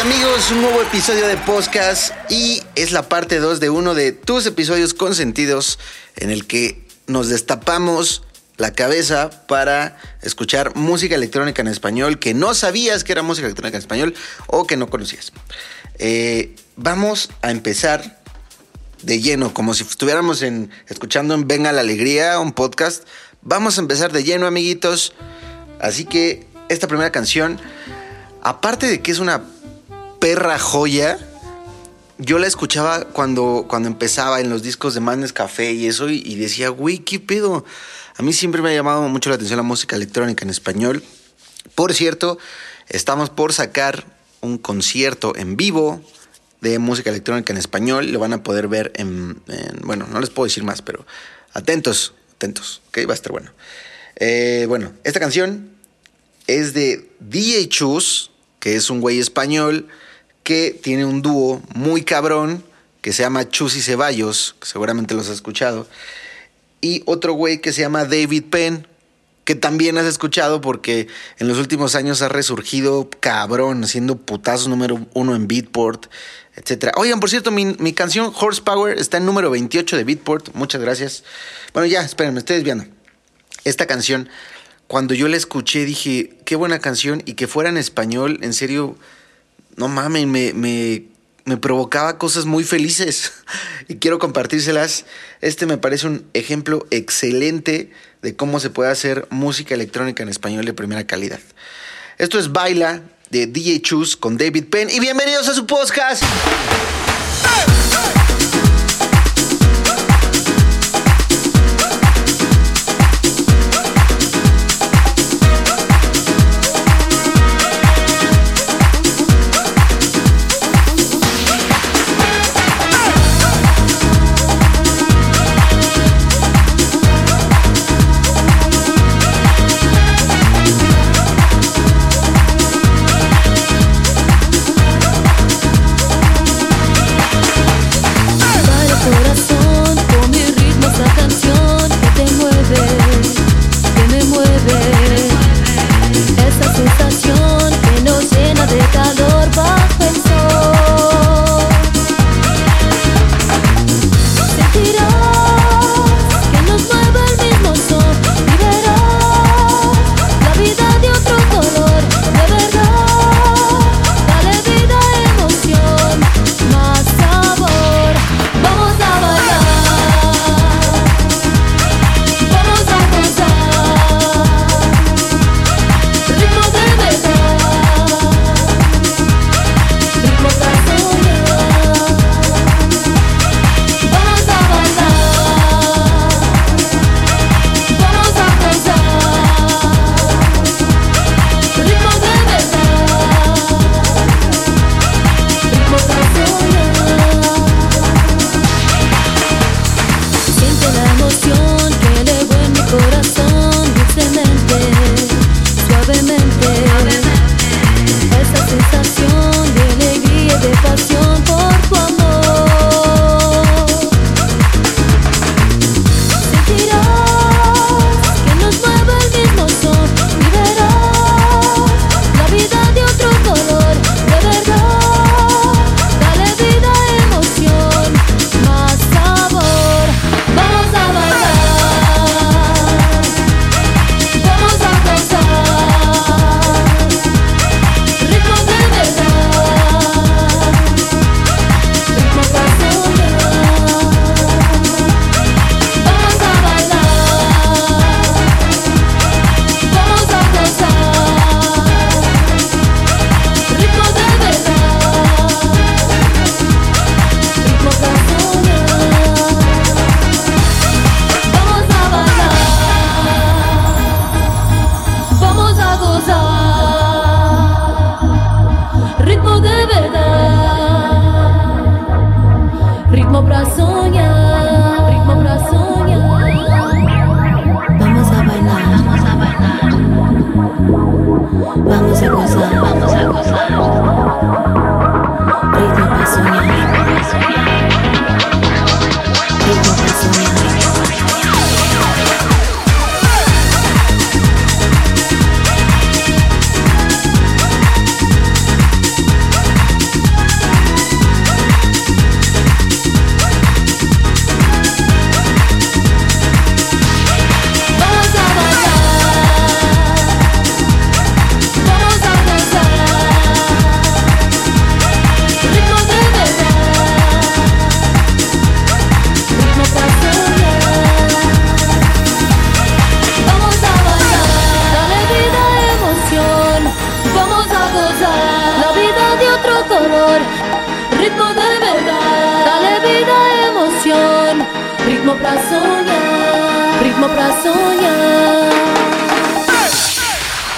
Amigos, un nuevo episodio de podcast y es la parte 2 de uno de tus episodios consentidos en el que nos destapamos la cabeza para escuchar música electrónica en español que no sabías que era música electrónica en español o que no conocías. Eh, vamos a empezar de lleno, como si estuviéramos en, escuchando en Venga la Alegría, un podcast. Vamos a empezar de lleno, amiguitos. Así que esta primera canción, aparte de que es una perra joya, yo la escuchaba cuando, cuando empezaba en los discos de Madness Café y eso, y, decía, güey, ¿qué pedo? A mí siempre me ha llamado mucho la atención la música electrónica en español. Por cierto, estamos por sacar un concierto en vivo de música electrónica en español. Lo van a poder ver en, en- bueno, no les puedo decir más, pero atentos, atentos, ok, va a estar bueno. Eh, bueno, esta canción es de DJ Chus, que es un güey español que tiene un dúo muy cabrón que se llama Chus y Ceballos, seguramente los has escuchado, y otro güey que se llama David Penn, que también has escuchado porque en los últimos años ha resurgido cabrón, haciendo putazos número uno en Beatport, etcétera. Oigan, por cierto, mi, mi canción Horsepower está en número 28 de Beatport, muchas gracias. Bueno, ya, esperen, me estoy desviando. Esta canción, cuando yo la escuché, dije, qué buena canción y que fuera en español, en serio, no mames, me, me, provocaba cosas muy felices y quiero compartírselas. Este me parece un ejemplo excelente de cómo se puede hacer música electrónica en español de primera calidad. Esto es Baila de DJ Chus con David Penn y bienvenidos a su podcast.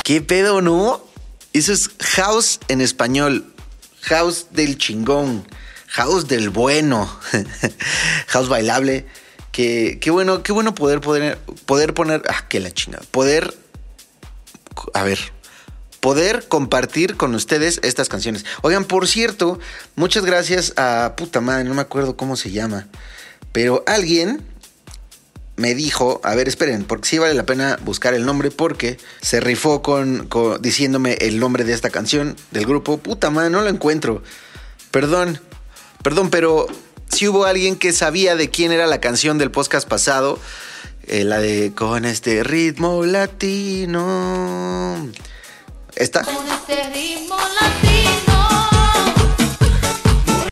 ¿Qué pedo, no? Eso es house en español. House del chingón. House del bueno. house bailable. Que, qué bueno, qué bueno poder, poder, poder poner. Ah, que la chingada. Poder. A ver. Poder compartir con ustedes estas canciones. Oigan, por cierto, muchas gracias a puta madre, no me acuerdo cómo se llama. Pero alguien me dijo, a ver, esperen, porque sí vale la pena buscar el nombre porque se rifó con, con- diciéndome el nombre de esta canción del grupo. Puta madre, no lo encuentro. Perdón, perdón, pero si hubo alguien que sabía de quién era la canción del podcast pasado, eh, la de con este ritmo latino. Esta. Con este ritmo latino.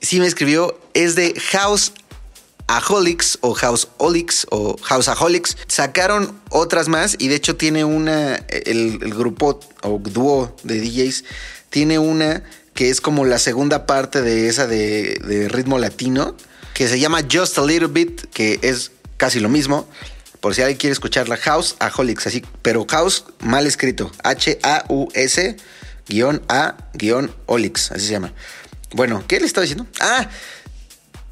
sí me escribió es de House Aholics o House Olix o House Aholics. Sacaron otras más y de hecho tiene una, el, grupo o dúo de DJs tiene una que es como la segunda parte de esa de, de ritmo latino que se llama Just a Little Bit, que es casi lo mismo. Por si alguien quiere escucharla, House Aholics, así, pero House mal escrito, H-A-U-S guion A guion Olix, así se llama. Bueno, ¿qué le estaba diciendo? Ah,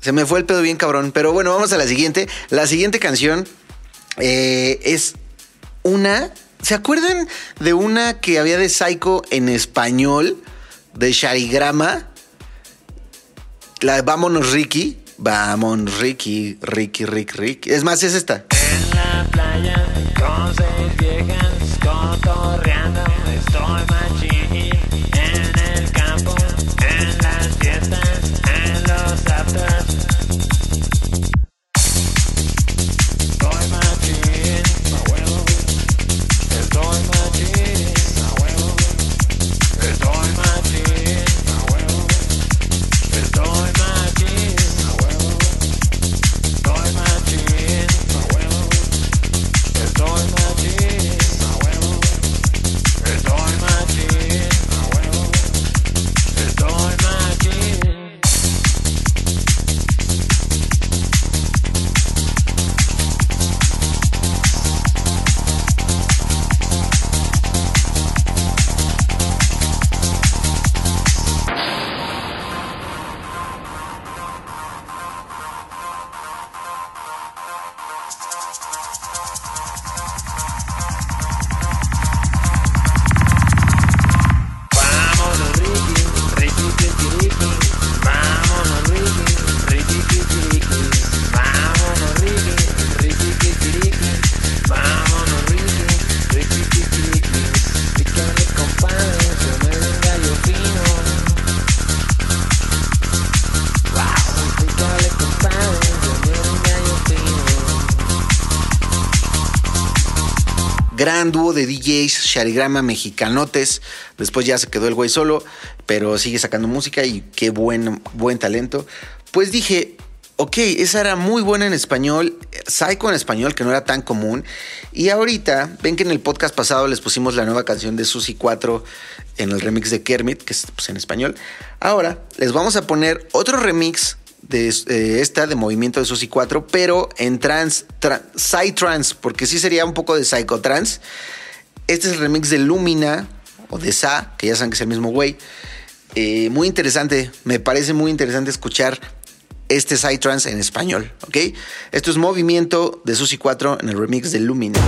se me fue el pedo bien cabrón. Pero bueno, vamos a la siguiente. La siguiente canción eh, es una. ¿Se acuerdan de una que había de Psycho en español? De Sharigrama. La de Vámonos Ricky. Vámonos Ricky, Ricky, Ricky, Ricky. Es más, es esta. En la playa con viejas cotorreando estoy machín gran dúo de DJs, Sharigrama Mexicanotes. Después ya se quedó el güey solo, pero sigue sacando música y qué buen, buen talento. Pues dije, ok, esa era muy buena en español, Psycho en español, que no era tan común. Y ahorita, ven que en el podcast pasado les pusimos la nueva canción de Susi 4 en el remix de Kermit, que es pues, en español. Ahora les vamos a poner otro remix de eh, esta de movimiento de Susi 4, pero en trans, tra- psytrance, porque sí sería un poco de psychotrance. Este es el remix de Lumina o de Sa, que ya saben que es el mismo güey. Eh, muy interesante, me parece muy interesante escuchar este psytrance en español, ¿ok? Esto es movimiento de Susi 4 en el remix de Lumina.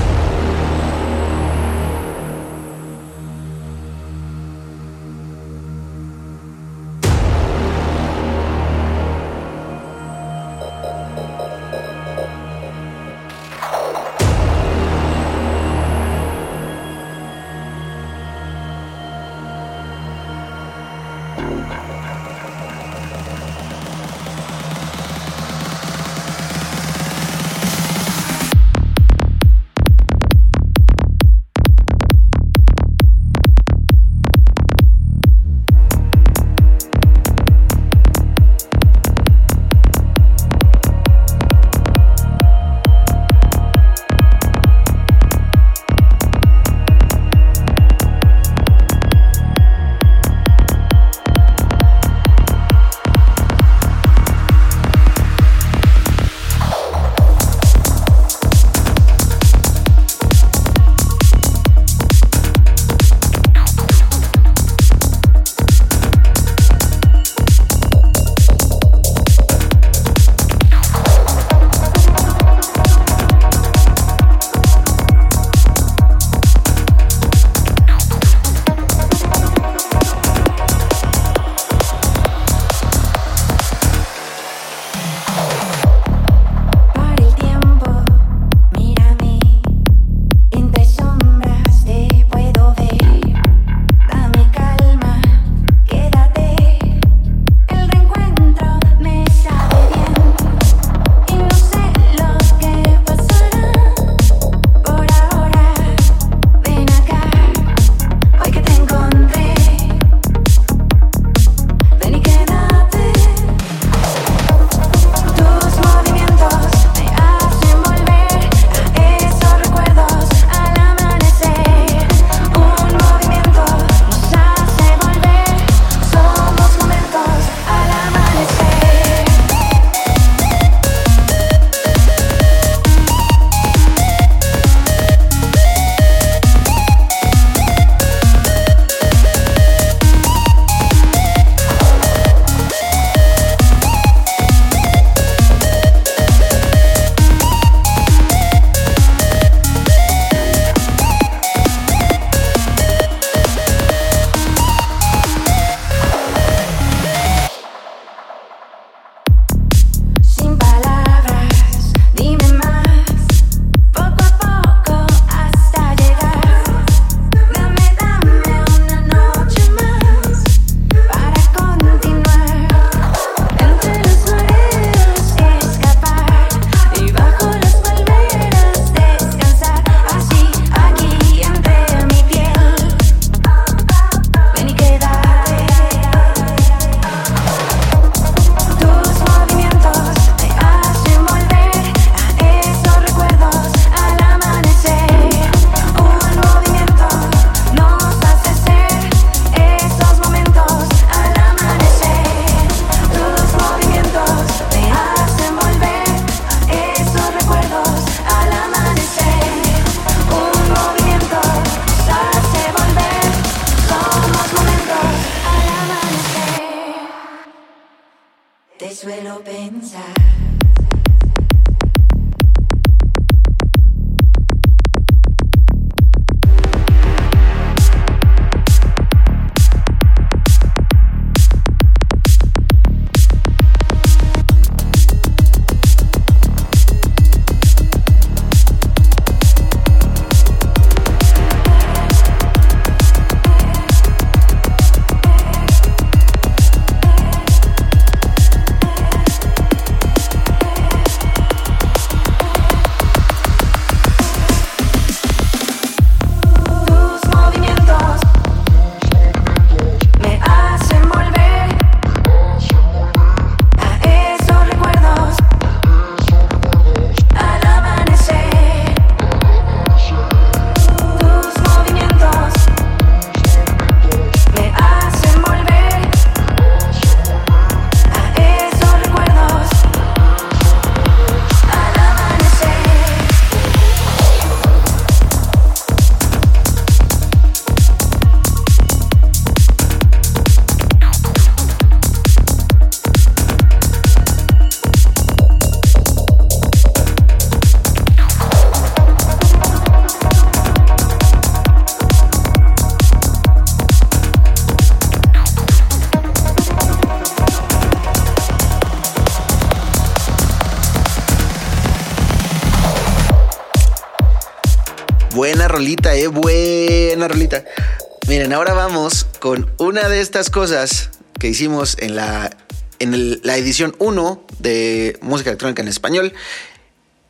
Una de estas cosas que hicimos en la, en la edición 1 de música electrónica en español.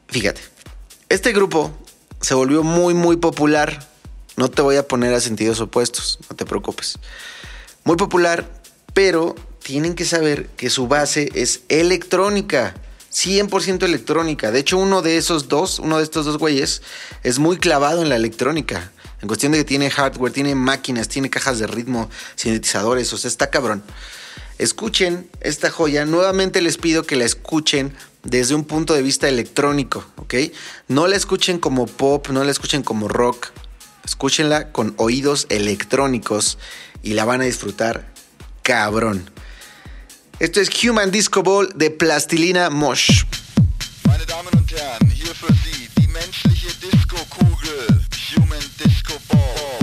Fíjate, este grupo se volvió muy, muy popular. No te voy a poner a sentidos opuestos, no te preocupes. Muy popular, pero tienen que saber que su base es electrónica. 100% electrónica. De hecho, uno de esos dos, uno de estos dos güeyes, es muy clavado en la electrónica. En cuestión de que tiene hardware, tiene máquinas, tiene cajas de ritmo, sintetizadores, o sea, está cabrón. Escuchen esta joya. Nuevamente les pido que la escuchen desde un punto de vista electrónico, ¿ok? No la escuchen como pop, no la escuchen como rock. Escúchenla con oídos electrónicos y la van a disfrutar cabrón. Esto es Human Disco Ball de Plastilina Mosh. Human Disco Ball.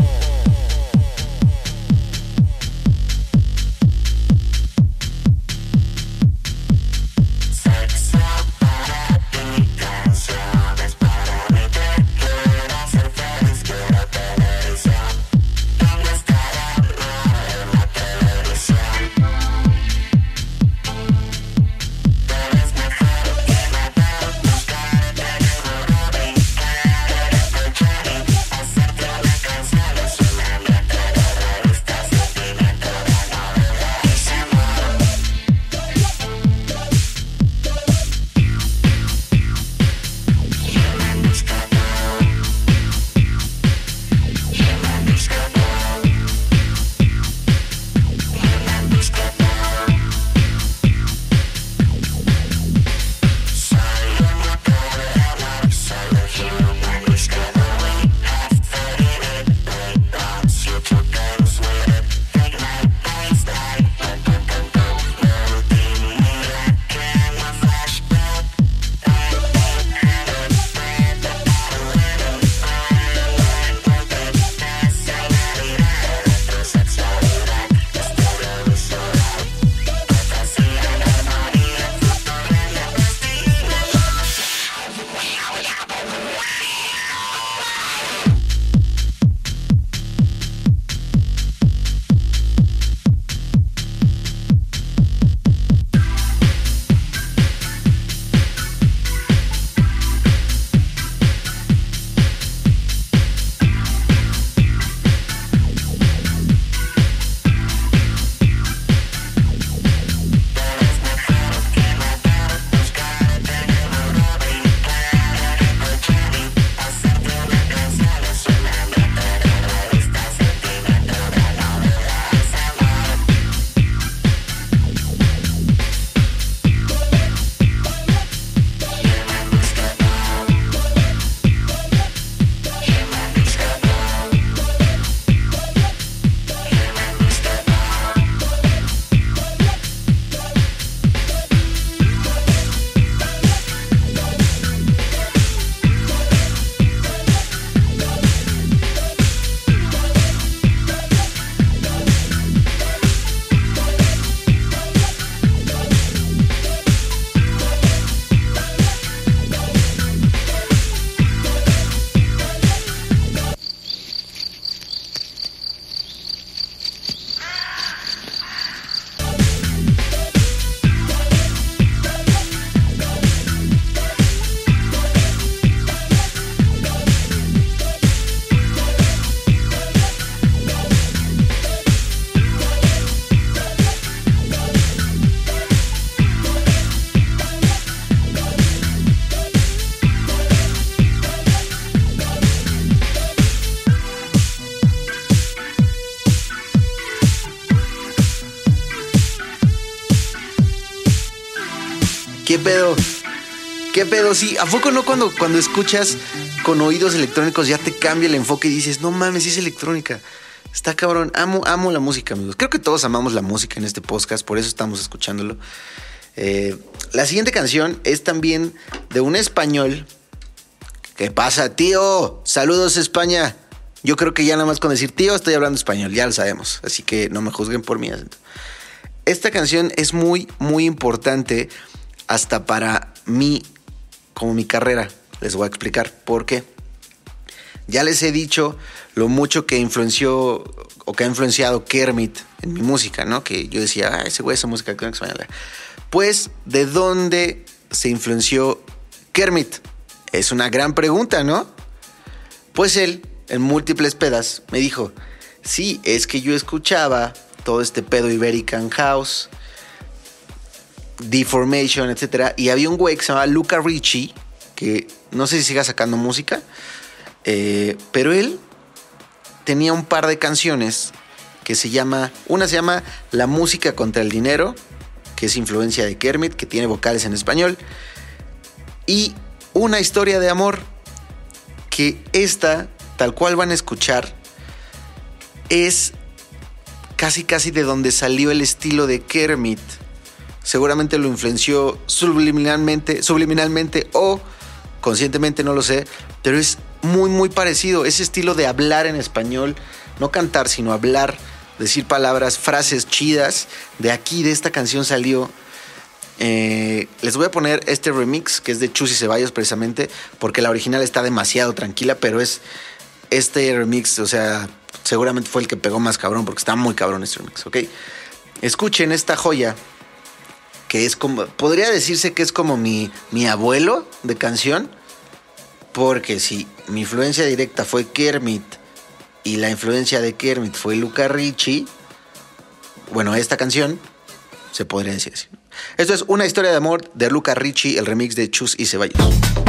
¿Qué pedo? ¿Qué pedo? Sí, ¿a poco no cuando, cuando escuchas con oídos electrónicos ya te cambia el enfoque y dices, no mames, es electrónica? Está cabrón. Amo, amo la música, amigos. Creo que todos amamos la música en este podcast, por eso estamos escuchándolo. Eh, la siguiente canción es también de un español. ¿Qué pasa, tío? Saludos, España. Yo creo que ya nada más con decir tío estoy hablando español, ya lo sabemos. Así que no me juzguen por mi acento. Esta canción es muy, muy importante hasta para mí, como mi carrera. Les voy a explicar por qué. Ya les he dicho lo mucho que influenció o que ha influenciado Kermit en mi música, ¿no? Que yo decía, ah, ese güey, esa música que española. Pues, ¿de dónde se influenció Kermit? Es una gran pregunta, ¿no? Pues él, en múltiples pedas, me dijo, sí, es que yo escuchaba todo este pedo Iberican House, Deformation, etc. Y había un güey que se llamaba Luca Ricci, que no sé si siga sacando música, eh, pero él tenía un par de canciones que se llama, una se llama La música contra el dinero, que es influencia de Kermit, que tiene vocales en español, y una historia de amor, que esta, tal cual van a escuchar, es casi casi de donde salió el estilo de Kermit. Seguramente lo influenció subliminalmente, subliminalmente o conscientemente, no lo sé, pero es muy muy parecido. Ese estilo de hablar en español, no cantar, sino hablar, decir palabras, frases chidas. De aquí, de esta canción salió. Eh, les voy a poner este remix que es de Chus y Ceballos precisamente, porque la original está demasiado tranquila, pero es este remix, o sea, seguramente fue el que pegó más cabrón, porque está muy cabrón este remix, ¿ok? Escuchen esta joya, que es como, podría decirse que es como mi, mi abuelo de canción, porque si mi influencia directa fue Kermit y la influencia de Kermit fue Luca Ricci, bueno, esta canción se podría decir así. Esto es una historia de amor de Luca Ricci, el remix de Chus y Ceballos.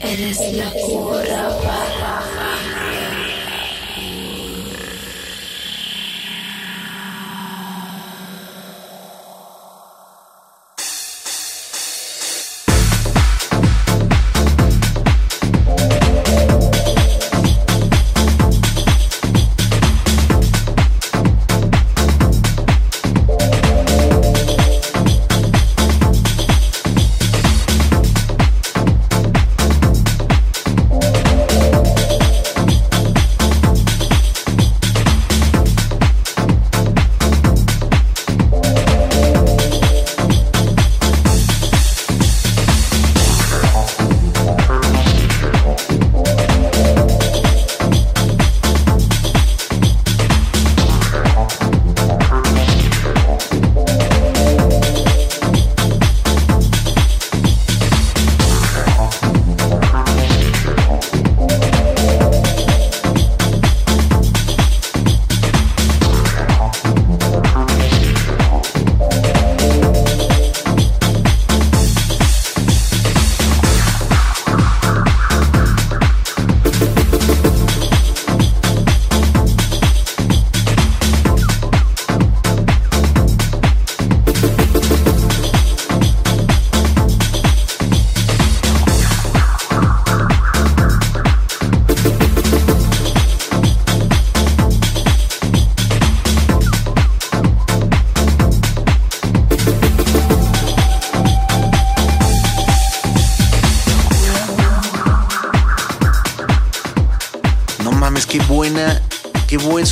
Eres locura para No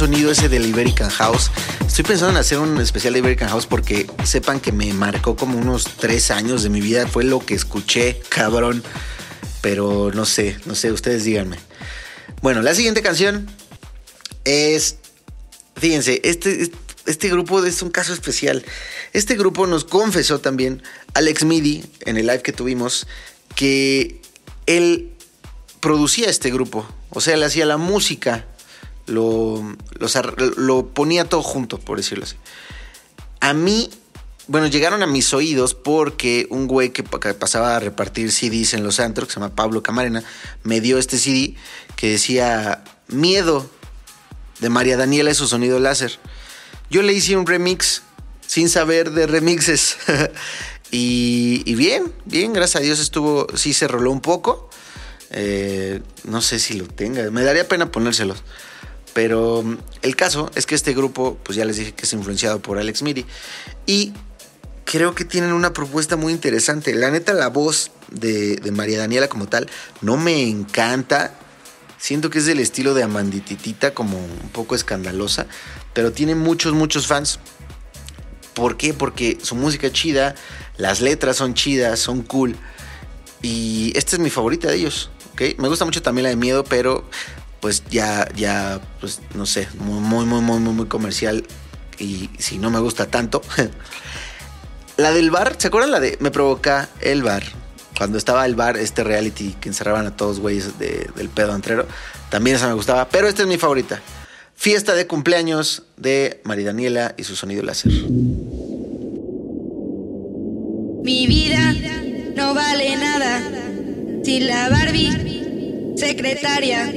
sonido ese del Iberican House. Estoy pensando en hacer un especial de Iberican House porque sepan que me marcó como unos tres años de mi vida. Fue lo que escuché, cabrón. Pero no sé, no sé, ustedes díganme. Bueno, la siguiente canción es. Fíjense, este, este grupo es un caso especial. Este grupo nos confesó también, Alex Midi, en el live que tuvimos, que él producía este grupo. O sea, él hacía la música, lo, lo ponía todo junto, por decirlo así. A mí, bueno, llegaron a mis oídos porque un güey que, pa- que pasaba a repartir CDs en los antros, que se llama Pablo Camarena, me dio este CD que decía Miedo de María Daniela y su sonido láser. Yo le hice un remix sin saber de remixes. y, y bien, bien, gracias a Dios estuvo, sí se roló un poco. Eh, no sé si lo tenga, me daría pena ponérselos. Pero mm, el caso es que este grupo, pues ya les dije que es influenciado por Alex Miri. Y creo que tienen una propuesta muy interesante. La neta, la voz de, de María Daniela como tal no me encanta. Siento que es del estilo de Amandititita, como un poco escandalosa. Pero tiene muchos, muchos fans. ¿Por qué? Porque su música es chida, las letras son chidas, son cool. Y esta es mi favorita de ellos. ¿ok? Me gusta mucho también la de miedo, pero pues ya, ya, pues no sé, muy, muy, muy, muy, muy, comercial. Y si no me gusta tanto. la del bar, ¿se acuerdan la de Me provoca el bar? Cuando estaba el bar, este reality que encerraban a todos güeyes de- del pedo antrero. También esa me gustaba, pero esta es mi favorita. Fiesta de cumpleaños de María Daniela y su sonido láser. Mi vida no vale nada sin la Barbie secretaria.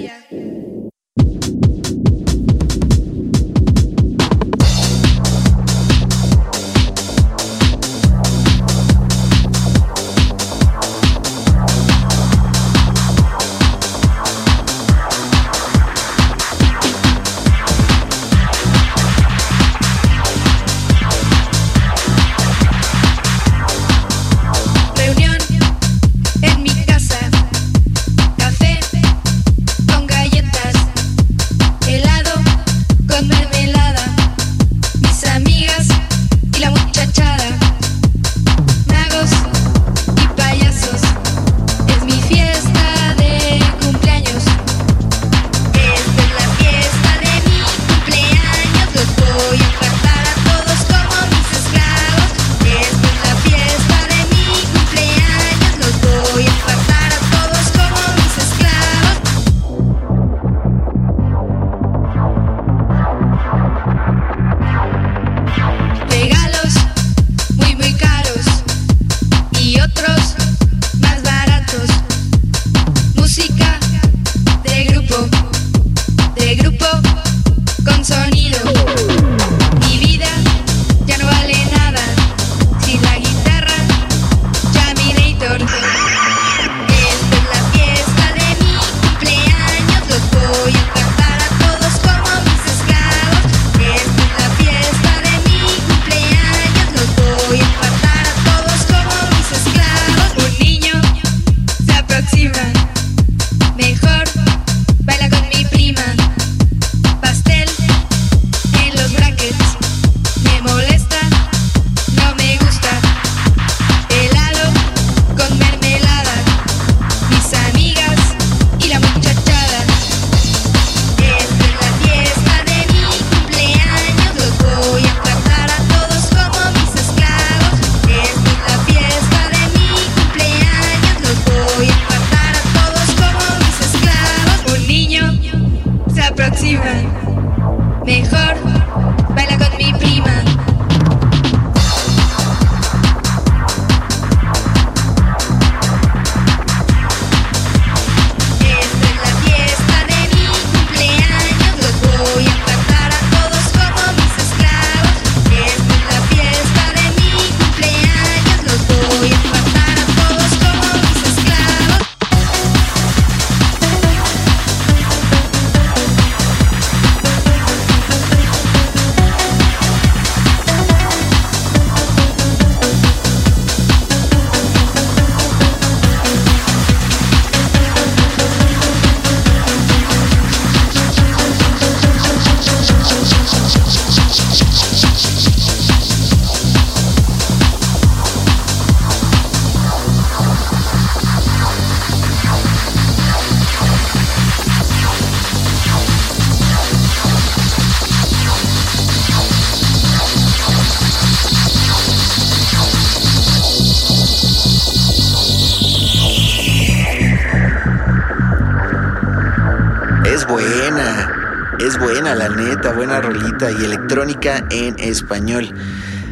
En español.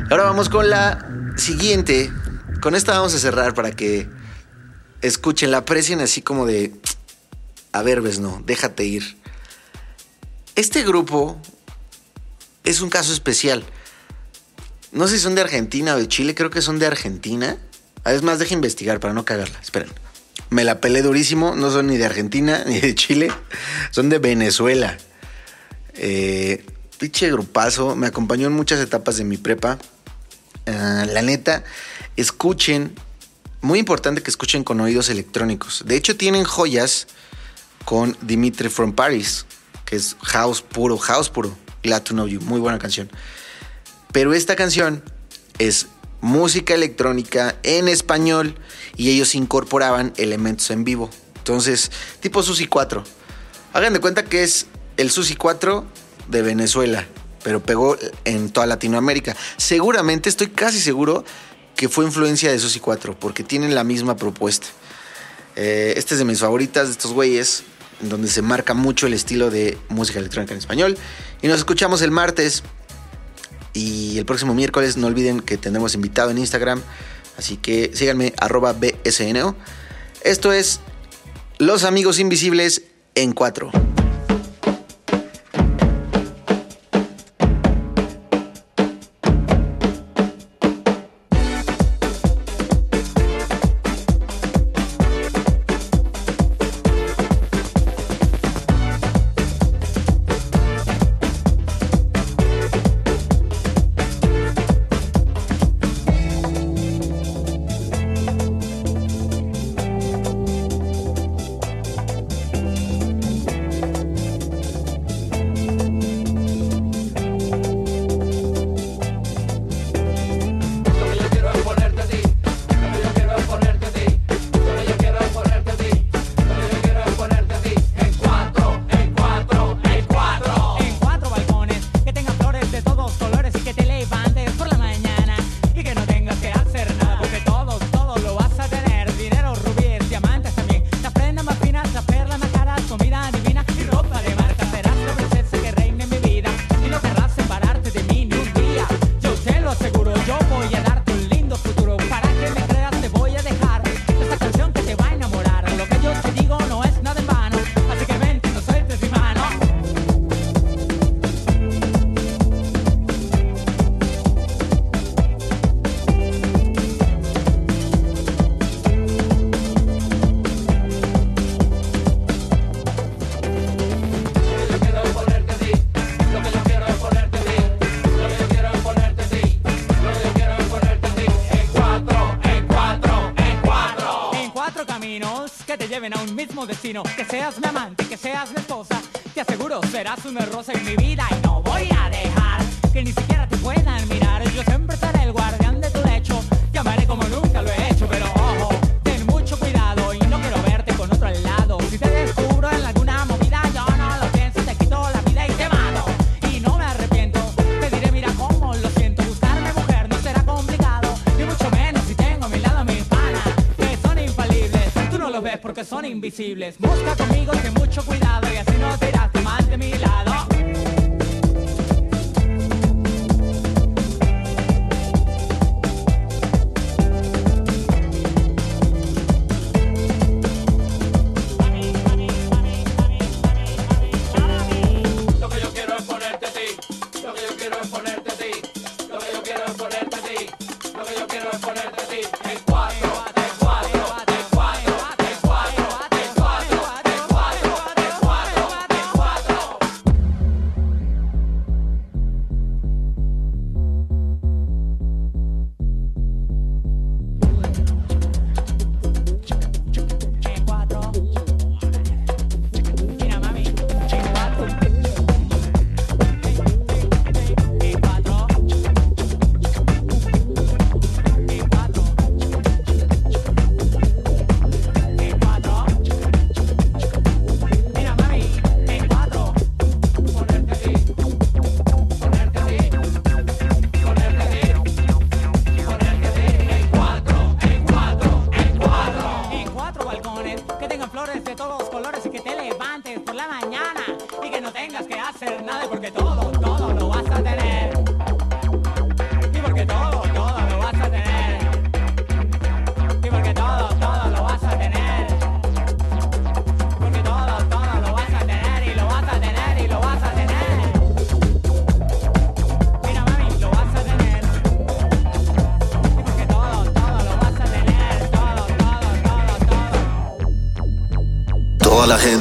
Ahora vamos con la siguiente. Con esta vamos a cerrar para que escuchen, la aprecien así como de. A ver, ves, no, déjate ir. Este grupo es un caso especial. No sé si son de Argentina o de Chile, creo que son de Argentina. Es más, deja investigar para no cagarla. Esperen. Me la pelé durísimo, no son ni de Argentina ni de Chile, son de Venezuela. Eh, pinche grupazo, me acompañó en muchas etapas de mi prepa. Ah, la neta, escuchen, muy importante que escuchen con oídos electrónicos. De hecho, tienen joyas con Dimitri from Paris, que es house puro, house puro. Glad to Know You, muy buena canción. Pero esta canción es música electrónica en español y ellos incorporaban elementos en vivo. Entonces, tipo Susi 4. Hagan de cuenta que es el Susi 4 de Venezuela, pero pegó en toda Latinoamérica. Seguramente, estoy casi seguro que fue influencia de Susi 4, porque tienen la misma propuesta. Eh, este es de mis favoritas de estos güeyes, donde se marca mucho el estilo de música electrónica en español. Y nos escuchamos el martes y el próximo miércoles. No olviden que tendremos invitado en Instagram. Así que síganme arroba BSNO. Esto es Los Amigos Invisibles en 4. Seas mi amante, que seas mi esposa. Te aseguro serás una rosa